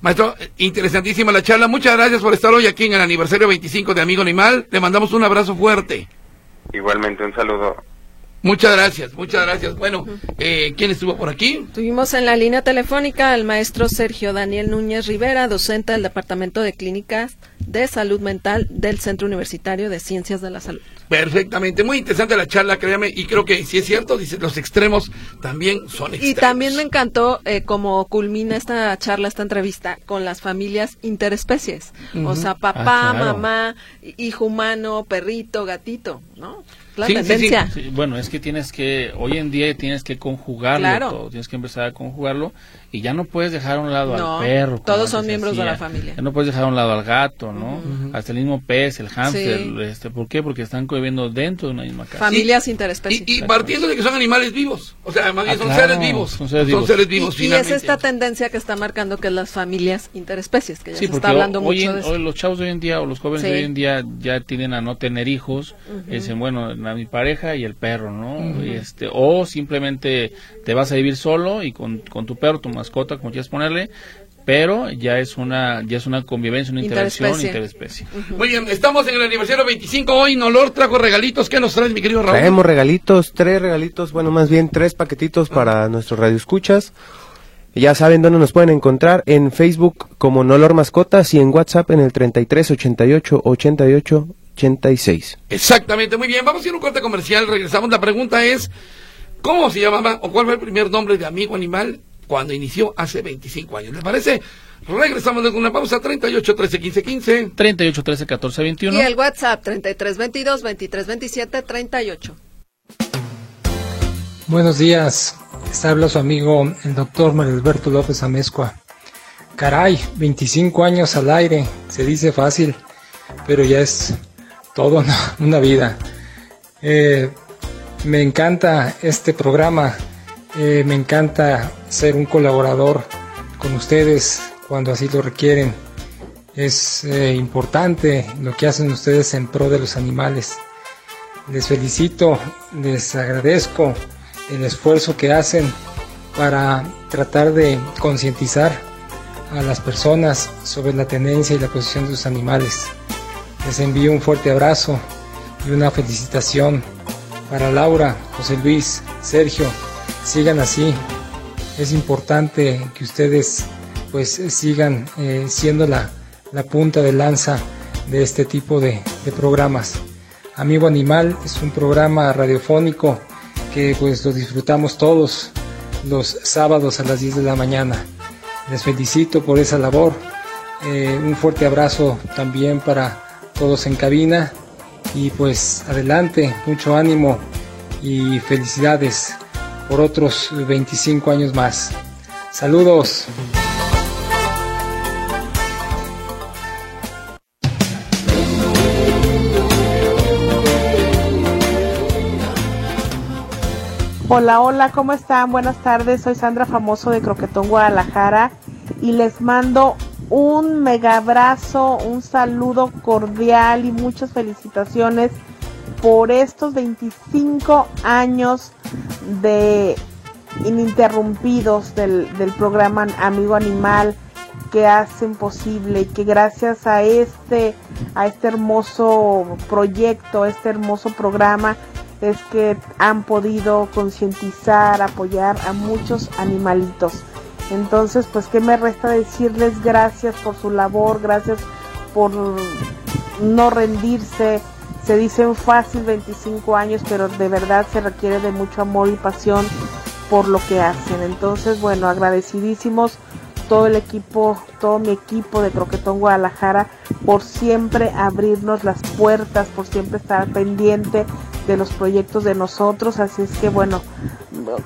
Maestro, interesantísima la charla. Muchas gracias por estar hoy aquí en el aniversario 25 de Amigo Animal. Le mandamos un abrazo fuerte. Igualmente, un saludo Muchas gracias, muchas gracias. Bueno, eh, ¿quién estuvo por aquí? Tuvimos en la línea telefónica al maestro Sergio Daniel Núñez Rivera, docente del Departamento de Clínicas de Salud Mental del Centro Universitario de Ciencias de la Salud. Perfectamente, muy interesante la charla, créame, y creo que si es cierto, dice, los extremos también son extremos. Y también me encantó eh, cómo culmina esta charla, esta entrevista, con las familias interespecies. O sea, papá, Ah, claro. mamá, hijo humano, perrito, gatito, ¿no? La Sí, sí, sí. tendencia. Sí, bueno, es que tienes que, hoy en día tienes que conjugarlo Claro. todo, tienes que empezar a conjugarlo y ya no puedes dejar a un lado No, al perro. todos son miembros de la familia. Ya no puedes dejar a un lado al gato, ¿no? Hasta el mismo pez, el hámster, Sí. este, ¿por qué? Porque están conviviendo dentro de una misma casa. Familias interespecies. Y partiendo de que son animales vivos, o sea, más bien Ah, son claro, seres vivos. son seres vivos. vivos, y, y es esta tendencia que está marcando que es las familias interespecies, que ya Sí, se está hablando hoy, mucho en- de eso. hoy los chavos de hoy en día o los jóvenes Sí. de hoy en día ya tienen a no tener hijos, dicen, bueno, la- mi pareja y el perro, ¿no? Y este, o simplemente te vas a vivir solo y con, con tu perro, tu mascota, como quieras ponerle, pero ya es una ya es una convivencia, una interacción Interespecie. interespecie. Muy bien, estamos en el aniversario 25 hoy. Nolor trajo regalitos. ¿Qué nos traes, mi querido Raúl? Traemos regalitos, tres regalitos, bueno, más bien tres paquetitos para nuestros radioescuchas. Ya saben dónde nos pueden encontrar en Facebook como Nolor Mascotas y en WhatsApp en el 33 88 88 86. Exactamente, muy bien. Vamos a ir a un corte comercial. Regresamos. La pregunta es: ¿cómo se llamaba o cuál fue el primer nombre de Amigo Animal cuando inició hace 25 años? ¿Les parece? Regresamos de una pausa 38 13 15 15. 38 13 14 21. Y el WhatsApp 3322 2327 38. Buenos días. Les habla su amigo el doctor Mario Alberto López Amezcua. Caray, 25 años al aire, se dice fácil, pero ya es todo una, una vida. Eh, me encanta este programa, eh, me encanta ser un colaborador con ustedes cuando así lo requieren. Es eh, importante lo que hacen ustedes en pro de los animales. Les felicito, les agradezco el esfuerzo que hacen para tratar de concientizar a las personas sobre la tenencia y la posición de los animales. Les envío un fuerte abrazo y una felicitación para Laura, José Luis, Sergio. Sigan así. Es importante que ustedes pues sigan eh, siendo la, punta de lanza de este tipo de, de, programas. Amigo Animal es un programa radiofónico que pues lo disfrutamos todos los sábados a las 10 de la mañana. Les felicito por esa labor. Eh, un fuerte abrazo también para todos en cabina y pues adelante, mucho ánimo y felicidades por otros 25 años más. Saludos. Hola, hola, ¿cómo están? Buenas tardes, soy Sandra Famoso de Croquetón, Guadalajara y les mando un mega abrazo, un saludo cordial y muchas felicitaciones por estos 25 años de ininterrumpidos del, programa Amigo Animal que hacen posible y que gracias a este a este hermoso proyecto, este hermoso programa es que han podido concientizar, apoyar a muchos animalitos. Entonces, pues, ¿qué me resta decirles gracias por su labor, gracias por no rendirse? Se dicen fácil 25 años, pero de verdad se requiere de mucho amor y pasión por lo que hacen. Entonces, bueno, agradecidísimos todo el equipo, todo mi equipo de Croquetón Guadalajara por siempre abrirnos las puertas, por siempre estar pendiente de los proyectos de nosotros. Así es que bueno,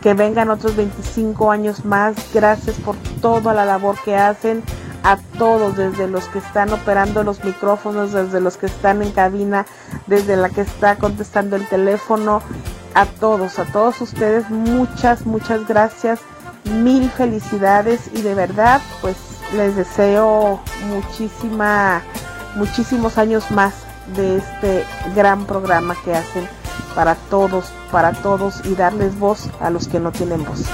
que vengan otros 25 años más. Gracias por toda la labor que hacen a todos, desde los que están operando los micrófonos, desde los que están en cabina, desde la que está contestando el teléfono, a todos, a todos ustedes, muchas, muchas gracias, mil felicidades y de verdad, pues les deseo muchísima, muchísimos años más de este gran programa que hacen para todos, para todos y darles voz a los que no tienen voz.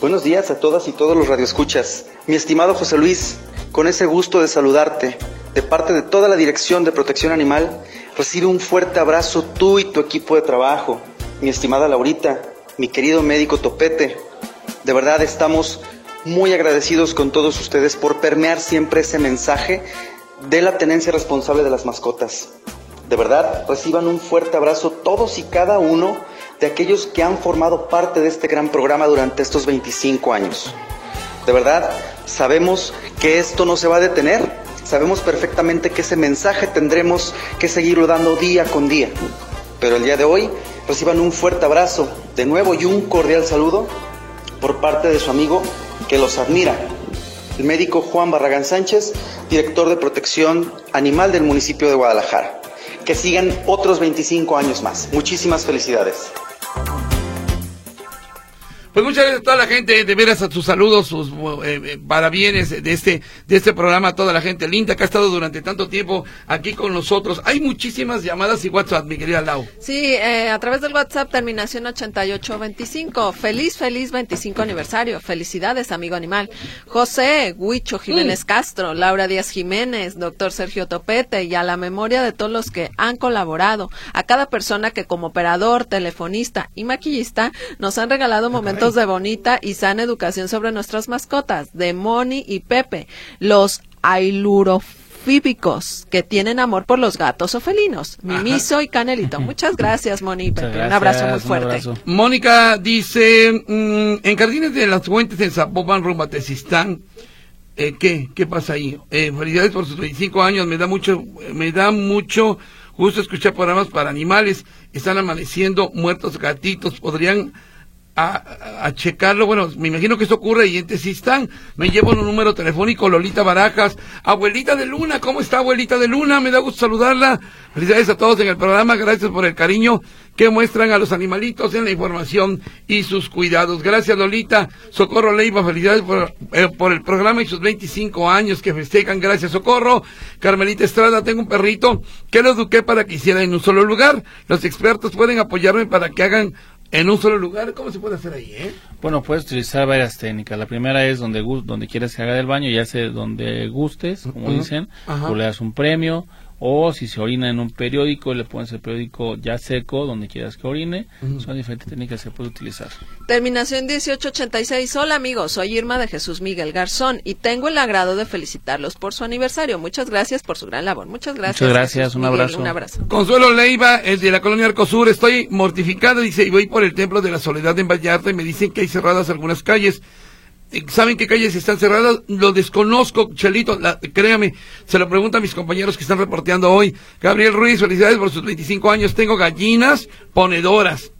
Buenos días a todas y todos los radioescuchas. Mi estimado José Luis, con ese gusto de saludarte, de parte de toda la Dirección de Protección Animal, recibe un fuerte abrazo tú y tu equipo de trabajo. Mi estimada Laurita, mi querido médico Topete, de verdad estamos muy agradecidos con todos ustedes por permear siempre ese mensaje de la tenencia responsable de las mascotas. De verdad, reciban un fuerte abrazo todos y cada uno de aquellos que han formado parte de este gran programa durante estos 25 años. De verdad, sabemos que esto no se va a detener. Sabemos perfectamente que ese mensaje tendremos que seguirlo dando día con día. Pero el día de hoy reciban un fuerte abrazo de nuevo y un cordial saludo por parte de su amigo que los admira, el médico Juan Barragán Sánchez, director de protección animal del municipio de Guadalajara. Que sigan otros 25 años más. Muchísimas felicidades. Pues muchas gracias a toda la gente, de veras a sus saludos, sus eh, eh, parabienes de este, de este programa, a toda la gente linda que ha estado durante tanto tiempo aquí con nosotros. Hay muchísimas llamadas y WhatsApp, mi querida Lau. Sí, eh, a través del WhatsApp, terminación 8825. Feliz, feliz 25 aniversario. Felicidades, amigo animal. José, Huicho Jiménez Castro, Laura Díaz Jiménez, doctor Sergio Topete y a la memoria de todos los que han colaborado, a cada persona que como operador, telefonista y maquillista nos han regalado momentos de bonita y sana educación sobre nuestras mascotas, de Moni y Pepe, los ailurofíbicos, que tienen amor por los gatos o felinos, Mimiso y Canelito. Muchas gracias, Moni y Pepe. un abrazo muy fuerte. Mónica dice, mm, en Jardines de las Fuentes en Zapopan, a eh, ¿qué? ¿Qué pasa ahí? Eh, felicidades por sus 25 años, me da mucho, me da mucho Justo escuchar programas para animales. Están amaneciendo muertos gatitos. Podrían a, a, checarlo. Bueno, me imagino que esto ocurre y entonces si están, me llevo un número telefónico, Lolita Barajas, abuelita de Luna, ¿cómo está abuelita de Luna? Me da gusto saludarla. Felicidades a todos en el programa, gracias por el cariño que muestran a los animalitos en la información y sus cuidados. Gracias Lolita, Socorro Leiva, felicidades por, eh, por el programa y sus 25 años que festejan, gracias Socorro. Carmelita Estrada, tengo un perrito que lo eduqué para que hiciera en un solo lugar. Los expertos pueden apoyarme para que hagan en un solo lugar. ¿Cómo se puede hacer ahí? Eh? Bueno, puedes utilizar varias técnicas. La primera es donde donde quieres que haga el baño, ya sea donde gustes, como dicen, tú le das un premio, o si se orina en un periódico, le pones el periódico ya seco, donde quieras que orine. Son diferentes técnicas que se puede utilizar. Terminación 1886. Hola amigos, soy Irma de Jesús Miguel Garzón y tengo el agrado de felicitarlos por su aniversario. Muchas gracias por su gran labor. Muchas gracias. Muchas gracias, un abrazo. un abrazo. Consuelo Leiva, el de la colonia Arcosur. Estoy mortificado, dice, y voy por el templo de la soledad en Vallarta y me dicen que hay cerradas algunas calles. ¿Saben qué calles están cerradas? Lo desconozco, Chelito, créame, se lo pregunto a mis compañeros que están reporteando hoy. Gabriel Ruiz, felicidades por sus 25 años. Tengo gallinas ponedoras.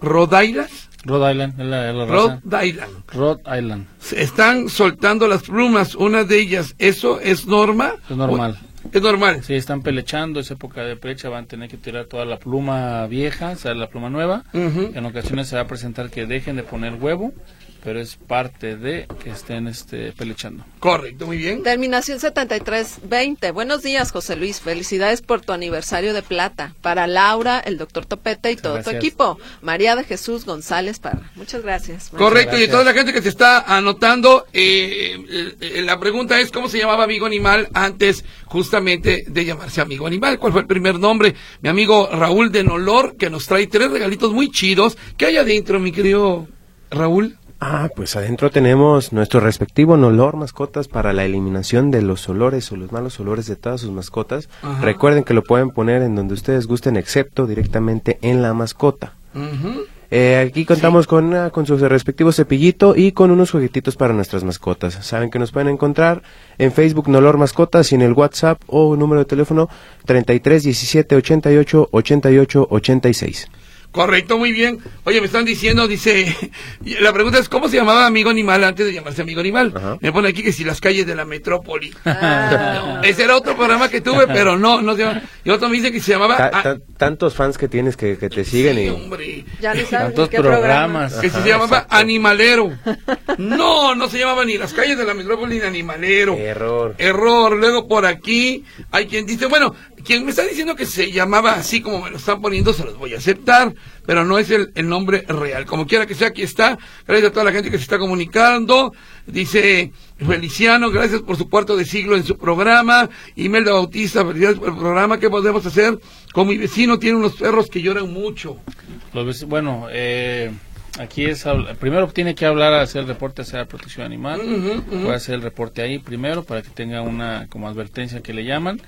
¿Rodailas? Rhode Island, la, la Rhode Island. Rhode Island. Están soltando las plumas, una de ellas. ¿Eso es norma? Es normal. Es normal. Sí, están pelechando, es época de plecha, van a tener que tirar toda la pluma vieja, o sea, la pluma nueva. En ocasiones se va a presentar que dejen de poner huevo pero es parte de que estén este, pelechando. Correcto, muy bien. Terminación 7320. Buenos días, José Luis. Felicidades por tu aniversario de plata. Para Laura, el doctor Topete y todo tu equipo. María de Jesús González Parra. Muchas gracias. Correcto, y toda la gente que se está anotando, eh, eh, la pregunta es cómo se llamaba Amigo Animal antes justamente de llamarse Amigo Animal. ¿Cuál fue el primer nombre? Mi amigo Raúl de Nolor, que nos trae tres regalitos muy chidos. ¿Qué hay adentro, mi querido Raúl? Ah, pues adentro tenemos nuestro respectivo olor mascotas para la eliminación de los olores o los malos olores de todas sus mascotas. Recuerden que lo pueden poner en donde ustedes gusten, excepto directamente en la mascota. Eh, aquí contamos con, uh, con su respectivo cepillito y con unos juguetitos para nuestras mascotas. Saben que nos pueden encontrar en Facebook Nolor Mascotas y en el WhatsApp o número de teléfono 33 17 88 88 86. Correcto, muy bien. Oye, me están diciendo, dice, la pregunta es, ¿cómo se llamaba Amigo Animal antes de llamarse Amigo Animal? Me pone aquí que si las calles de la metrópoli. Ah. ese era otro programa que tuve, pero no, no se llama. Y otro me dice que se llamaba... tantos fans que tienes que, te siguen y... hombre. Ya ni saben Tantos programas. Que se llamaba Animalero. No, no se llamaba ni las calles de la metrópoli ni Animalero. Error. Error. Luego por aquí hay quien dice, bueno, quien me está diciendo que se llamaba así como me lo están poniendo, se los voy a aceptar, pero no es el, nombre real. Como quiera que sea, aquí está. Gracias a toda la gente que se está comunicando. Dice Feliciano, gracias por su cuarto de siglo en su programa. Imelda Bautista, felicidades por el programa. ¿Qué podemos hacer? Con mi vecino tiene unos perros que lloran mucho. bueno, eh, aquí es primero tiene que hablar hacer el reporte hacia la protección animal puede hacer el reporte ahí primero para que tenga una como advertencia que le llaman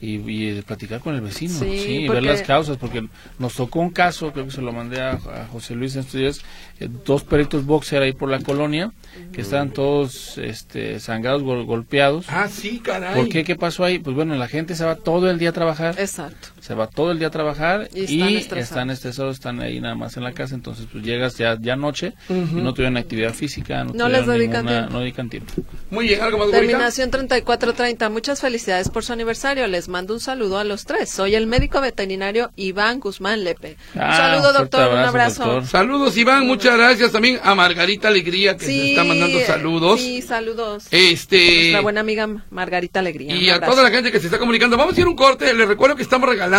y, y platicar con el vecino, sí, ver las causas, porque nos tocó un caso, creo que se lo mandé a, José Luis en estos días, eh, dos perritos boxer ahí por la colonia, que estaban todos este, sangrados, golpeados. Ah, sí, caray. ¿Por qué? ¿Qué pasó ahí? Pues bueno, la gente se va todo el día a trabajar. Exacto. Se va todo el día a trabajar y, están, estresados. están ahí nada más en la casa, entonces pues llegas ya, ya noche y no tuvieron actividad física, no, no les dedican tiempo. No dedican tiempo. Muy bien, algo más Terminación 3430, muchas felicidades por su aniversario, les mando un saludo a los tres. Soy el médico veterinario Iván Guzmán Lepe. un Ah, saludo, doctor, un abrazo, doctor. Saludos, Iván, muchas gracias también a Margarita Alegría que Sí, se está mandando saludos. Sí, saludos. Este Nuestra buena amiga Margarita Alegría. y a toda la gente que se está comunicando. Vamos a ir a un corte. Les recuerdo que estamos regalando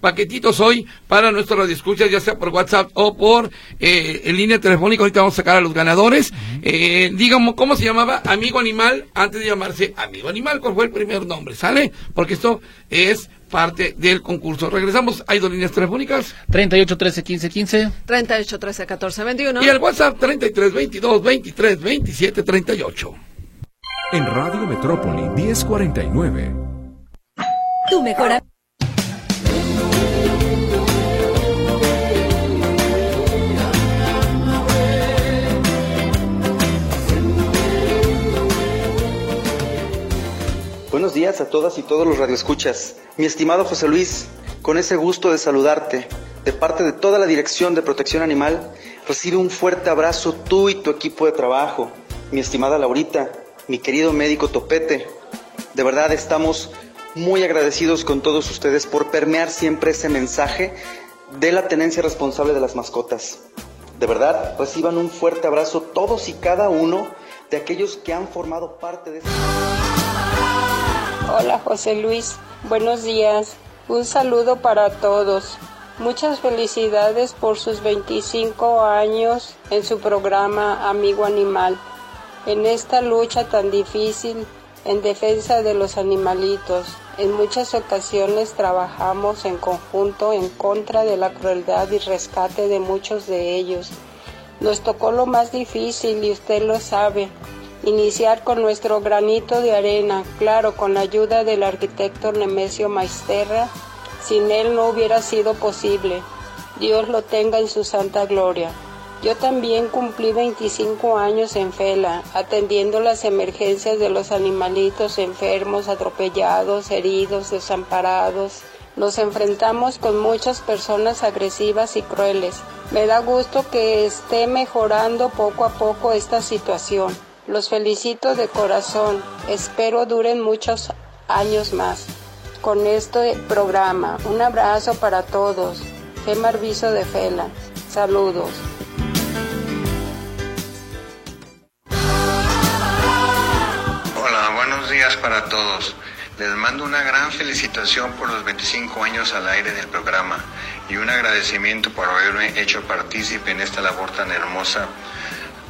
paquetitos hoy para nuestros radioescuchas, ya sea por WhatsApp o por eh, en línea telefónica. Ahorita vamos a sacar a los ganadores. Eh, digamos, ¿cómo se llamaba Amigo Animal antes de llamarse Amigo Animal? ¿Cuál fue el primer nombre? ¿Sale? Porque esto es parte del concurso. Regresamos. Hay dos líneas telefónicas 38 13 15 15. 38 13 14 21. y el WhatsApp 33 22 23 27 38. En Radio Metrópoli 1049. Tu mejor Buenos días a todas y todos los radioescuchas. Mi estimado José Luis, con ese gusto de saludarte, de parte de toda la Dirección de Protección Animal, recibe un fuerte abrazo tú y tu equipo de trabajo, mi estimada Laurita, mi querido médico Topete. De verdad estamos muy agradecidos con todos ustedes por permear siempre ese mensaje de la tenencia responsable de las mascotas. De verdad, reciban un fuerte abrazo todos y cada uno de aquellos que han formado parte de este... Hola José Luis, buenos días. Un saludo para todos. Muchas felicidades por sus 25 años en su programa Amigo Animal. En esta lucha tan difícil en defensa de los animalitos. En muchas ocasiones trabajamos en conjunto en contra de la crueldad y rescate de muchos de ellos. Nos tocó lo más difícil y usted lo sabe, iniciar con nuestro granito de arena, claro, con la ayuda del arquitecto Nemesio Maisterra. Sin él no hubiera sido posible. Dios lo tenga en su santa gloria. Yo también cumplí 25 años en Fela, atendiendo las emergencias de los animalitos enfermos, atropellados, heridos, desamparados. Nos enfrentamos con muchas personas agresivas y crueles. Me da gusto que esté mejorando poco a poco esta situación. Los felicito de corazón. Espero duren muchos años más. Con este programa, un abrazo para todos. Gemma Arviso de Fela. Saludos. Hola, buenos días para todos. Les mando una gran felicitación por los 25 años al aire del programa y un agradecimiento por haberme hecho partícipe en esta labor tan hermosa.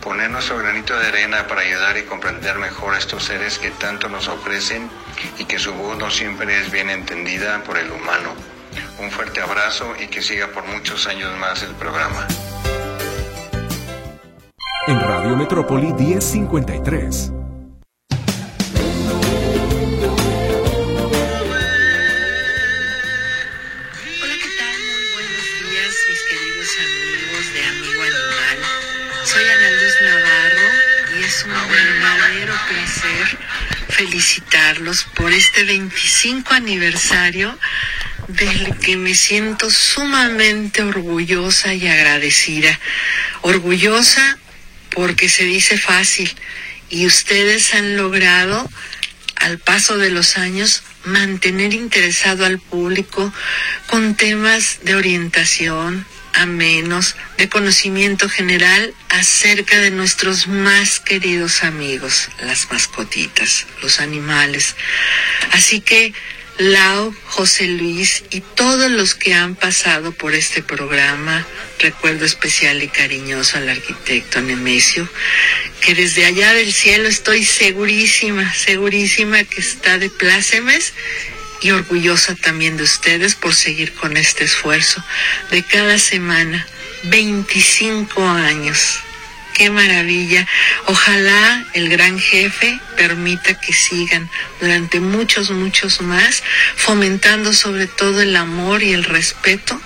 Poner nuestro granito de arena para ayudar y comprender mejor a estos seres que tanto nos ofrecen y que su voz no siempre es bien entendida por el humano. Un fuerte abrazo y que siga por muchos años más el programa. En Radio Metrópoli 1053. Felicitarlos por este 25 aniversario del que me siento sumamente orgullosa y agradecida. Orgullosa porque se dice fácil y ustedes han logrado al paso de los años mantener interesado al público con temas de orientación, amenos, de conocimiento general acerca de nuestros más queridos amigos, las mascotitas, los animales. Así que Lau, José Luis y todos los que han pasado por este programa, recuerdo especial y cariñoso al arquitecto Nemesio, que desde allá del cielo estoy segurísima, segurísima que está de plácemes y orgullosa también de ustedes por seguir con este esfuerzo de cada semana, 25 años. Qué maravilla. Ojalá el gran jefe permita que sigan durante muchos, muchos más, fomentando sobre todo el amor y el respeto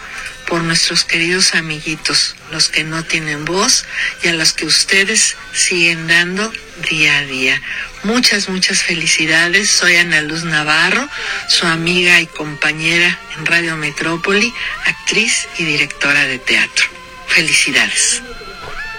por nuestros queridos amiguitos, los que no tienen voz y a los que ustedes siguen dando día a día. Muchas, muchas felicidades. Soy Ana Luz Navarro, su amiga y compañera en Radio Metrópoli, actriz y directora de teatro. Felicidades.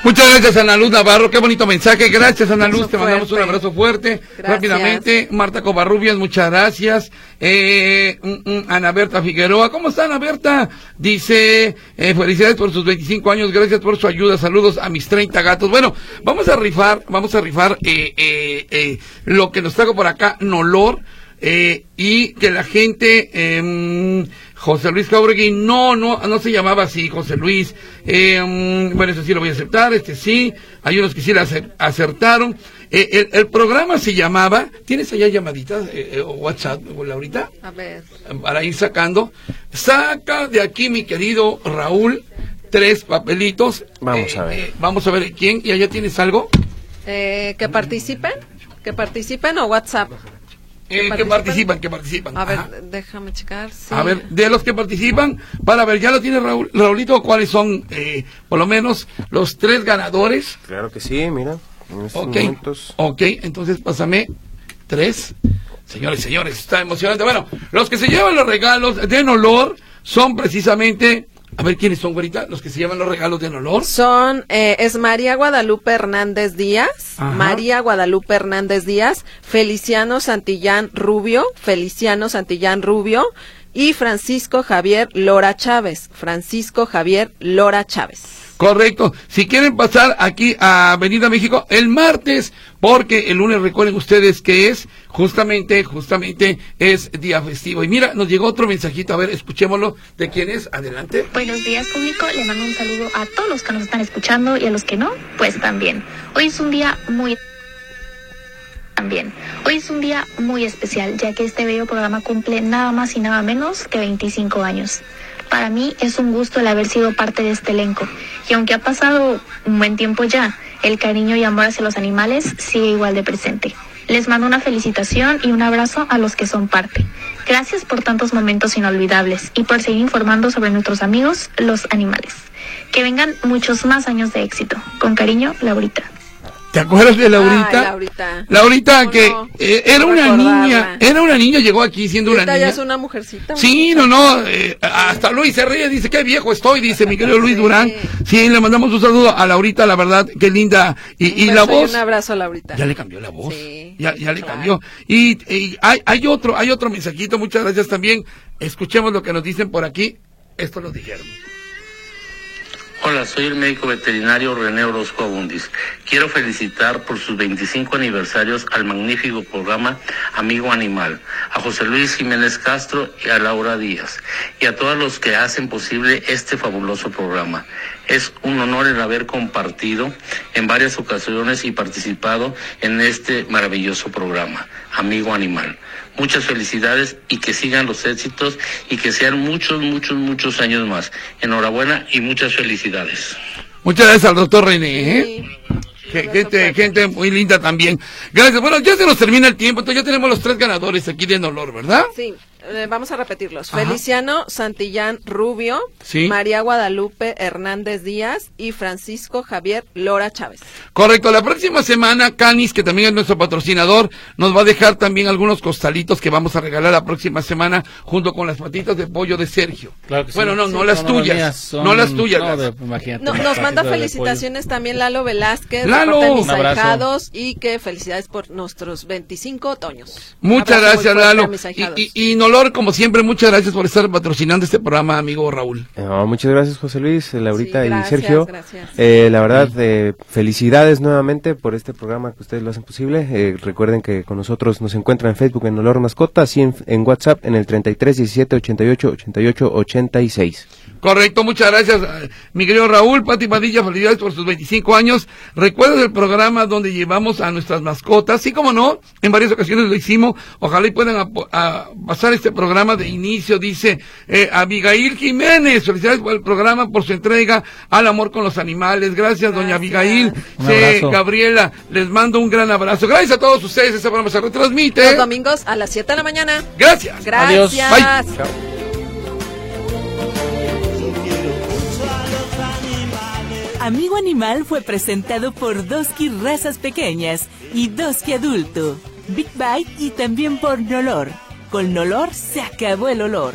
Muchas gracias, Ana Luz Navarro. Qué bonito mensaje. Gracias, Ana Luz. Te mandamos un abrazo fuerte. Rápidamente, Marta Covarrubias, muchas gracias. Eh, mm, mm, Ana Berta Figueroa. ¿Cómo está, Ana Berta? Dice, eh, felicidades por sus 25 años. Gracias por su ayuda. Saludos a mis 30 gatos. Bueno, vamos a rifar, vamos a rifar eh, eh, eh, lo que nos trajo por acá, Nolor. Eh, y que la gente, eh, José Luis Jauregui, no, no, no se llamaba así, José Luis. Eh, mm, bueno, eso sí lo voy a aceptar, este sí. Hay unos que sí la acer- acertaron. Eh, el, el programa se llamaba, ¿tienes allá llamaditas eh, eh, o WhatsApp, Laurita? A ver. Para ir sacando. Saca de aquí, mi querido Raúl, tres papelitos. Vamos Eh, a ver. eh, vamos a ver, ¿quién? ¿Y allá tienes algo? Eh, ¿Que participen? ¿Que participen o WhatsApp? Eh, que participan, que participan. A ver, Ajá. déjame checar. sí. A ver, de los que participan, para ver, ya lo tiene Raúl, Raulito, cuáles son, eh, por lo menos, los tres ganadores. Claro que sí, mira. En estos Ok, momentos. ok, entonces pásame tres. Señores, señores, está emocionante. Bueno, los que se llevan los regalos den olor son precisamente a ver quiénes son, güerita, los que se llaman los regalos de olor. Son, eh, es María Guadalupe Hernández Díaz, Ajá. María Guadalupe Hernández Díaz, Feliciano Santillán Rubio, Feliciano Santillán Rubio y Francisco Javier Lora Chávez, Francisco Javier Lora Chávez. Correcto. Si quieren pasar aquí a Avenida México el martes, porque el lunes recuerden ustedes que es justamente, justamente es día festivo. Y mira, nos llegó otro mensajito, a ver, escuchémoslo de quién es. Adelante. Buenos días público, le mando un saludo a todos los que nos están escuchando y a los que no, pues también. Hoy es un día muy también. Hoy es un día muy especial, ya que este bello programa cumple nada más y nada menos que 25 años. Para mí es un gusto el haber sido parte de este elenco, y aunque ha pasado un buen tiempo ya, el cariño y amor hacia los animales sigue igual de presente. Les mando una felicitación y un abrazo a los que son parte. Gracias por tantos momentos inolvidables y por seguir informando sobre nuestros amigos, los animales. Que vengan muchos más años de éxito. Con cariño, Laurita. ¿Te acuerdas de Laurita? Ay, Laurita. Laurita que eh, era una niña, era una niña, llegó aquí siendo una Ahorita ya niña. es una mujercita. Sí, no, no, eh, hasta Luis se ríe, dice, qué viejo estoy, dice mi querido Luis Durán. Sí, le mandamos un saludo a Laurita, la verdad, qué linda. Y, y la y voz, Un abrazo, Laurita. ya le cambió la voz. ya ya le cambió. Y, y hay, hay otro, hay otro mensajito, muchas gracias también. Escuchemos lo que nos dicen por aquí. Esto nos dijeron. Hola, soy el médico veterinario René Orozco Abundis. Quiero felicitar por sus 25 aniversarios al magnífico programa Amigo Animal, a José Luis Jiménez Castro y a Laura Díaz, y a todos los que hacen posible este fabuloso programa. Es un honor el haber compartido en varias ocasiones y participado en este maravilloso programa, Amigo Animal. Muchas felicidades y que sigan los éxitos y que sean muchos, muchos, muchos años más. Enhorabuena y muchas felicidades. Muchas gracias al doctor René. ¿eh? Ge- Gente, gente muy linda también. Gracias. Bueno, ya se nos termina el tiempo, entonces ya tenemos los tres ganadores aquí de Olor, ¿verdad? Sí, eh, vamos a repetirlos. Ajá. Feliciano Santillán Rubio, Sí. María Guadalupe Hernández Díaz y Francisco Javier Lora Chávez. Correcto, la próxima semana Canis, que también es nuestro patrocinador, nos va a dejar también algunos costalitos que vamos a regalar la próxima semana junto con las patitas de pollo de Sergio. Claro que sí. Bueno, no, no Sí, las no, no, las tuyas, mías son- no las tuyas. no, las- No- unas nos manda felicitaciones también Lalo Velázquez, Lalo. de mis ahijados, y que felicidades por nuestros 25 otoños. Muchas gracias, Lalo. y Nolor, como siempre, muchas gracias por estar patrocinando este programa, amigo Raúl. No, muchas gracias José Luis, eh, Laurita Sí, y Sergio. gracias. Eh, la verdad, eh, felicidades nuevamente por este programa que ustedes lo hacen posible. Eh, recuerden que con nosotros nos encuentran en Facebook en Olor Mascotas y en, en WhatsApp en el 33 17 88 88 86. Correcto, muchas gracias, mi querido Raúl, Pati Padilla, felicidades por sus 25 años. ¿Recuerdas el programa donde llevamos a nuestras mascotas? Sí, como no, en varias ocasiones lo hicimos. Ojalá y puedan a- pasar este programa de inicio, dice eh, Abigail Jiménez. Felicidades por el programa, por su entrega al amor con los animales. Gracias, doña Abigail. Un Sí, abrazo. Gabriela, les mando un gran abrazo. Gracias a todos ustedes, este programa se retransmite. Los domingos a las 7 de la mañana. Gracias. Gracias. Bye. Amigo Animal fue presentado por Doski Razas Pequeñas y Doski Adulto, Big Bite y también por Nolor. Con Nolor se acabó el olor.